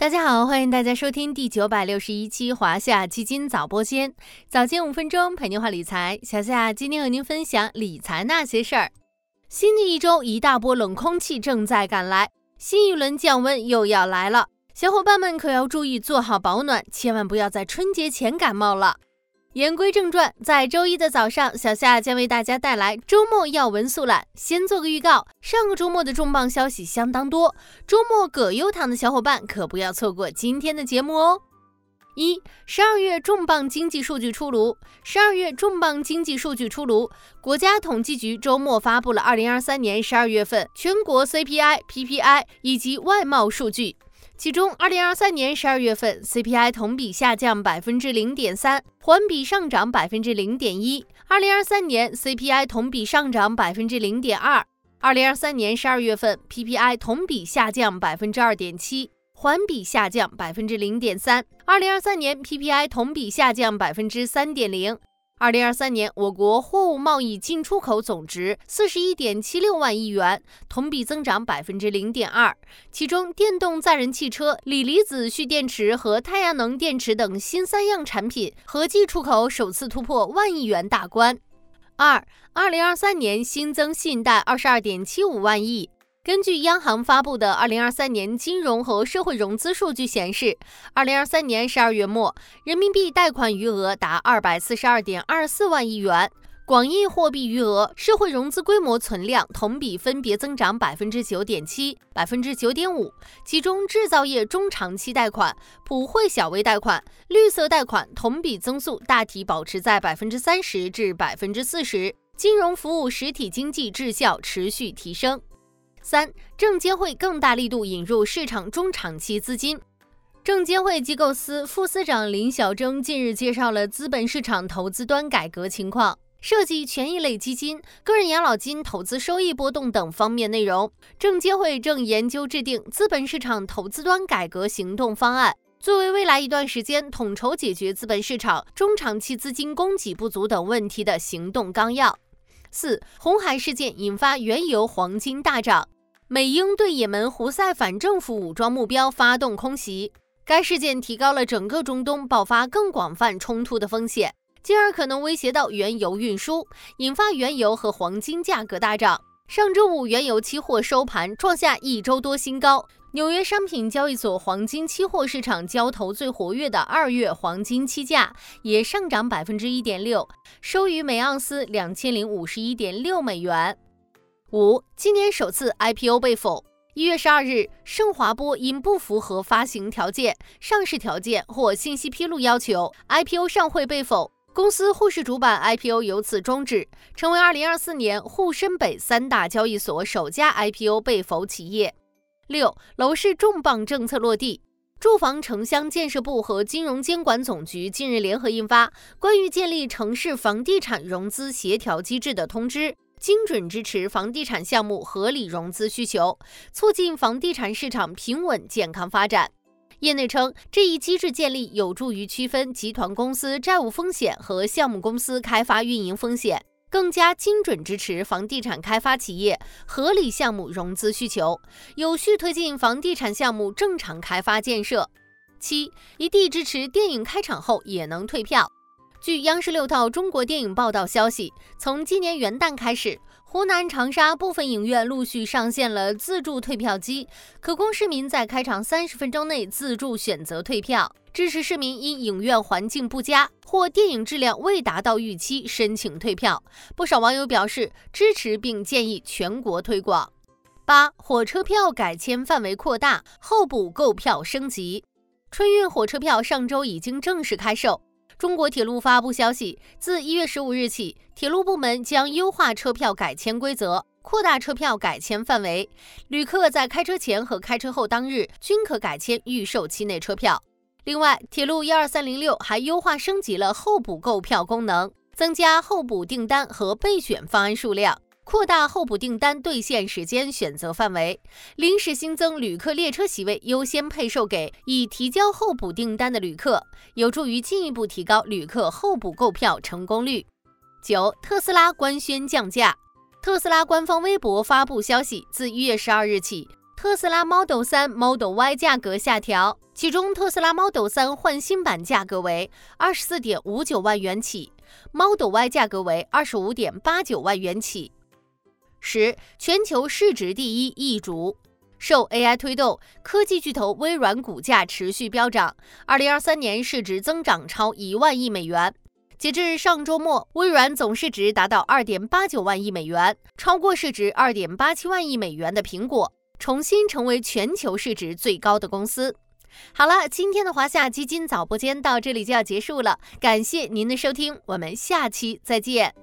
大家好，欢迎大家收听第九百六十一期华夏基金早播间，早间五分钟陪您话理财。小夏今天和您分享理财那些事儿。新的一周，一大波冷空气正在赶来，新一轮降温又要来了，小伙伴们可要注意做好保暖，千万不要在春节前感冒了。言归正传，在周一的早上，小夏将为大家带来周末要闻速览。先做个预告，上个周末的重磅消息相当多，周末葛优躺的小伙伴可不要错过今天的节目哦。一、十二月重磅经济数据出炉。十二月重磅经济数据出炉，国家统计局周末发布了二零二三年十二月份全国 CPI、PPI 以及外贸数据。其中，二零二三年十二月份 CPI 同比下降百分之零点三，环比上涨百分之零点一；二零二三年 CPI 同比上涨百分之零点二；二零二三年十二月份 PPI 同比下降百分之二点七，环比下降百分之零点三；二零二三年 PPI 同比下降百分之三点零。二零二三年，我国货物贸易进出口总值四十一点七六万亿元，同比增长百分之零点二。其中，电动载人汽车、锂离子蓄电池和太阳能电池等新三样产品合计出口首次突破万亿元大关。二，二零二三年新增信贷二十二点七五万亿。根据央行发布的二零二三年金融和社会融资数据显示，二零二三年十二月末，人民币贷款余额达二百四十二点二四万亿元，广义货币余额、社会融资规模存量同比分别增长百分之九点七、百分之九点五。其中，制造业中长期贷款、普惠小微贷款、绿色贷款同比增速大体保持在百分之三十至百分之四十，金融服务实体经济质效持续提升。三，证监会更大力度引入市场中长期资金。证监会机构司副司长林小征近日介绍了资本市场投资端改革情况，涉及权益类基金、个人养老金投资收益波动等方面内容。证监会正研究制定资本市场投资端改革行动方案，作为未来一段时间统筹解决资本市场中长期资金供给不足等问题的行动纲要。四，红海事件引发原油、黄金大涨。美英对也门胡塞反政府武装目标发动空袭，该事件提高了整个中东爆发更广泛冲突的风险，进而可能威胁到原油运输，引发原油和黄金价格大涨。上周五，原油期货收盘创下一周多新高。纽约商品交易所黄金期货市场交投最活跃的二月黄金期价也上涨百分之一点六，收于每盎司两千零五十一点六美元。五，今年首次 IPO 被否。一月十二日，盛华波因不符合发行条件、上市条件或信息披露要求，IPO 上会被否。公司沪市主板 IPO 由此终止，成为二零二四年沪深北三大交易所首家 IPO 被否企业。六楼市重磅政策落地，住房城乡建设部和金融监管总局近日联合印发《关于建立城市房地产融资协调机制的通知》，精准支持房地产项目合理融资需求，促进房地产市场平稳健康发展。业内称，这一机制建立有助于区分集团公司债务风险和项目公司开发运营风险。更加精准支持房地产开发企业合理项目融资需求，有序推进房地产项目正常开发建设。七，一地支持电影开场后也能退票。据央视六套中国电影报道消息，从今年元旦开始。湖南长沙部分影院陆续上线了自助退票机，可供市民在开场三十分钟内自助选择退票，支持市民因影院环境不佳或电影质量未达到预期申请退票。不少网友表示支持，并建议全国推广。八、火车票改签范围扩大，候补购票升级。春运火车票上周已经正式开售。中国铁路发布消息，自一月十五日起，铁路部门将优化车票改签规则，扩大车票改签范围。旅客在开车前和开车后当日均可改签预售期内车票。另外，铁路幺二三零六还优化升级了候补购票功能，增加候补订单和备选方案数量。扩大候补订单兑现时间选择范围，临时新增旅客列车席位优先配售给已提交候补订单的旅客，有助于进一步提高旅客候补购票成功率。九，特斯拉官宣降价。特斯拉官方微博发布消息，自一月十二日起。特斯拉 Model 3、Model Y 价格下调，其中特斯拉 Model 3换新版价格为二十四点五九万元起，Model Y 价格为二十五点八九万元起。十，全球市值第一易主，受 AI 推动，科技巨头微软股价持续飙涨，二零二三年市值增长超一万亿美元。截至上周末，微软总市值达到二点八九万亿美元，超过市值二点八七万亿美元的苹果。重新成为全球市值最高的公司。好了，今天的华夏基金早播间到这里就要结束了，感谢您的收听，我们下期再见。